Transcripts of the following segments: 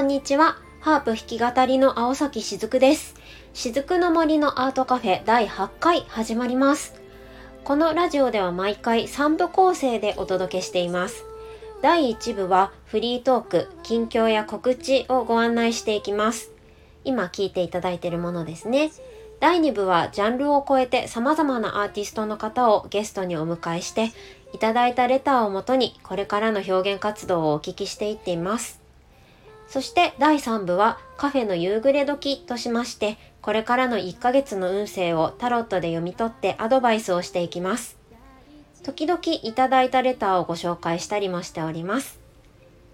こんにちは。ハープ弾き語りの青崎しずくです。しずくの森のアートカフェ第8回始まります。このラジオでは毎回3部構成でお届けしています。第1部はフリートーク、近況や告知をご案内していきます。今聞いていただいているものですね。第2部はジャンルを超えて様々なアーティストの方をゲストにお迎えして、いただいたレターをもとにこれからの表現活動をお聞きしていっています。そして第3部はカフェの夕暮れ時としまして、これからの1ヶ月の運勢をタロットで読み取ってアドバイスをしていきます。時々いただいたレターをご紹介したりもしております。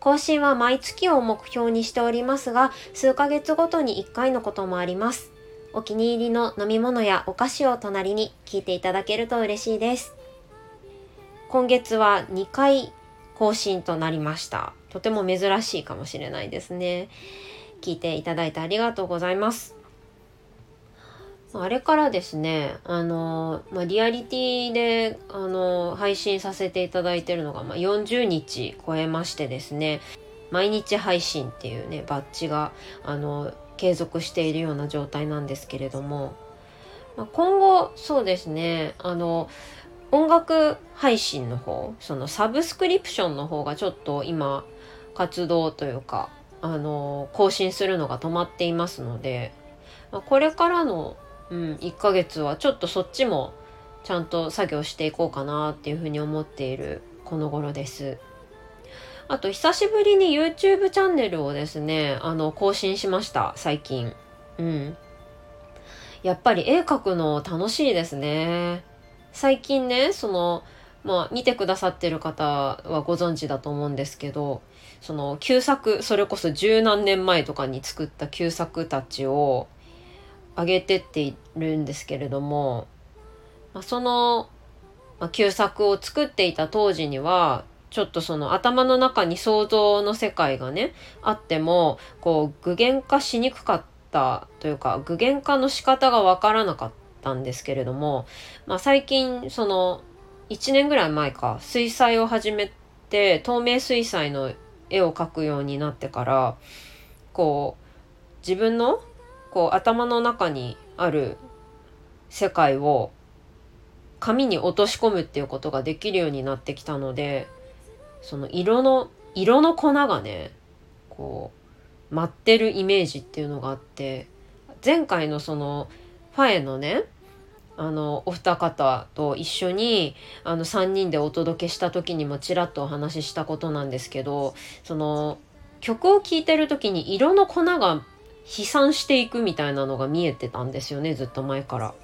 更新は毎月を目標にしておりますが、数ヶ月ごとに1回のこともあります。お気に入りの飲み物やお菓子を隣に聞いていただけると嬉しいです。今月は2回更新となりました。とても珍しいかもしれないですね。聞いていただいてありがとうございます。あれからですね、あの、まあ、リアリティで、あの、配信させていただいてるのが、まあ、40日超えましてですね、毎日配信っていうね、バッジが、あの、継続しているような状態なんですけれども、まあ、今後、そうですね、あの、音楽配信の方、そのサブスクリプションの方がちょっと今、活動というか、あの、更新するのが止まっていますので、これからのうん、1ヶ月はちょっとそっちもちゃんと作業していこうかなっていうふうに思っているこの頃です。あと久しぶりに YouTube チャンネルをですね、あの更新しました、最近。うん。やっぱり絵描くの楽しいですね。最近ね、その、まあ見てくださってる方はご存知だと思うんですけど、その旧作、それこそ十何年前とかに作った旧作たちを上げてっているんですけれども、まあ、その、まあ、旧作を作っていた当時にはちょっとその頭の中に想像の世界がねあってもこう具現化しにくかったというか具現化の仕方がわからなかったんですけれども、まあ、最近その1年ぐらい前か水彩を始めて透明水彩の絵を描くようになってからこう自分のこう頭の中にある世界を紙に落とし込むっていうことができるようになってきたのでその色の色の粉がねこう舞ってるイメージっていうのがあって前回のそのファエのねあのお二方と一緒にあの3人でお届けした時にもちらっとお話ししたことなんですけどその曲を聴いてる時に色の粉が飛散していくみたいなのが見えてたんですよねずっと前から。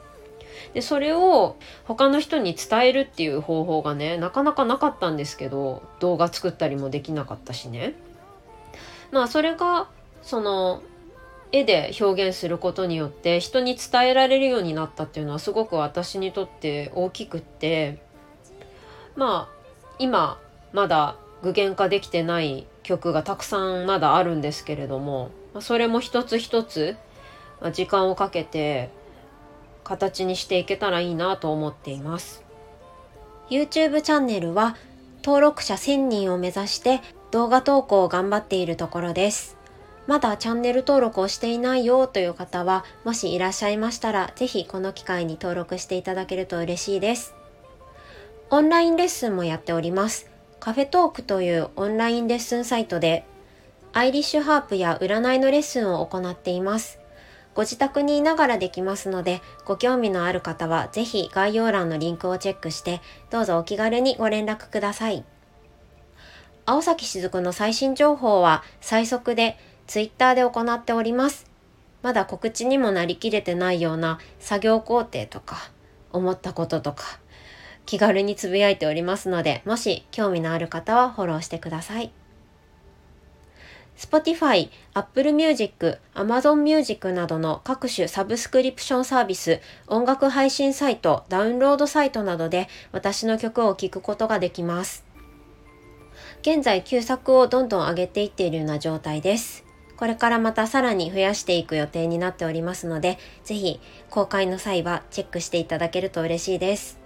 でそれを他の人に伝えるっていう方法がねなかなかなかったんですけど動画作ったりもできなかったしね。まあそれがその絵で表現することによって人に伝えられるようになったっていうのはすごく私にとって大きくってまあ今まだ具現化できてない曲がたくさんまだあるんですけれどもそれも一つ一つ時間をかけて形にしていけたらいいなと思っています。YouTube チャンネルは登録者1000人を目指して動画投稿を頑張っているところです。まだチャンネル登録をしていないよという方はもしいらっしゃいましたらぜひこの機会に登録していただけると嬉しいです。オンラインレッスンもやっております。カフェトークというオンラインレッスンサイトでアイリッシュハープや占いのレッスンを行っています。ご自宅にいながらできますので、ご興味のある方はぜひ概要欄のリンクをチェックして、どうぞお気軽にご連絡ください。青崎しずくの最新情報は最速で Twitter で行っております。まだ告知にもなりきれてないような作業工程とか、思ったこととか、気軽につぶやいておりますので、もし興味のある方はフォローしてください。Spotify、Apple Music、Amazon Music などの各種サブスクリプションサービス、音楽配信サイト、ダウンロードサイトなどで私の曲を聴くことができます。現在旧作をどんどん上げていっているような状態です。これからまたさらに増やしていく予定になっておりますので、ぜひ公開の際はチェックしていただけると嬉しいです。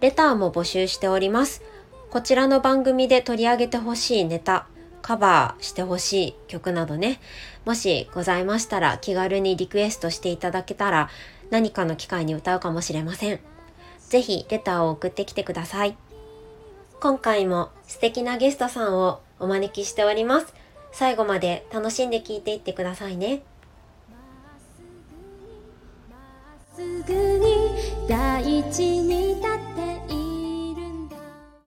レターも募集しております。こちらの番組で取り上げてほしいネタ、カバーしてほしい曲などね、もしございましたら気軽にリクエストしていただけたら何かの機会に歌うかもしれません。ぜひレターを送ってきてください。今回も素敵なゲストさんをお招きしております。最後まで楽しんで聴いていってくださいね。すぐに大地に立って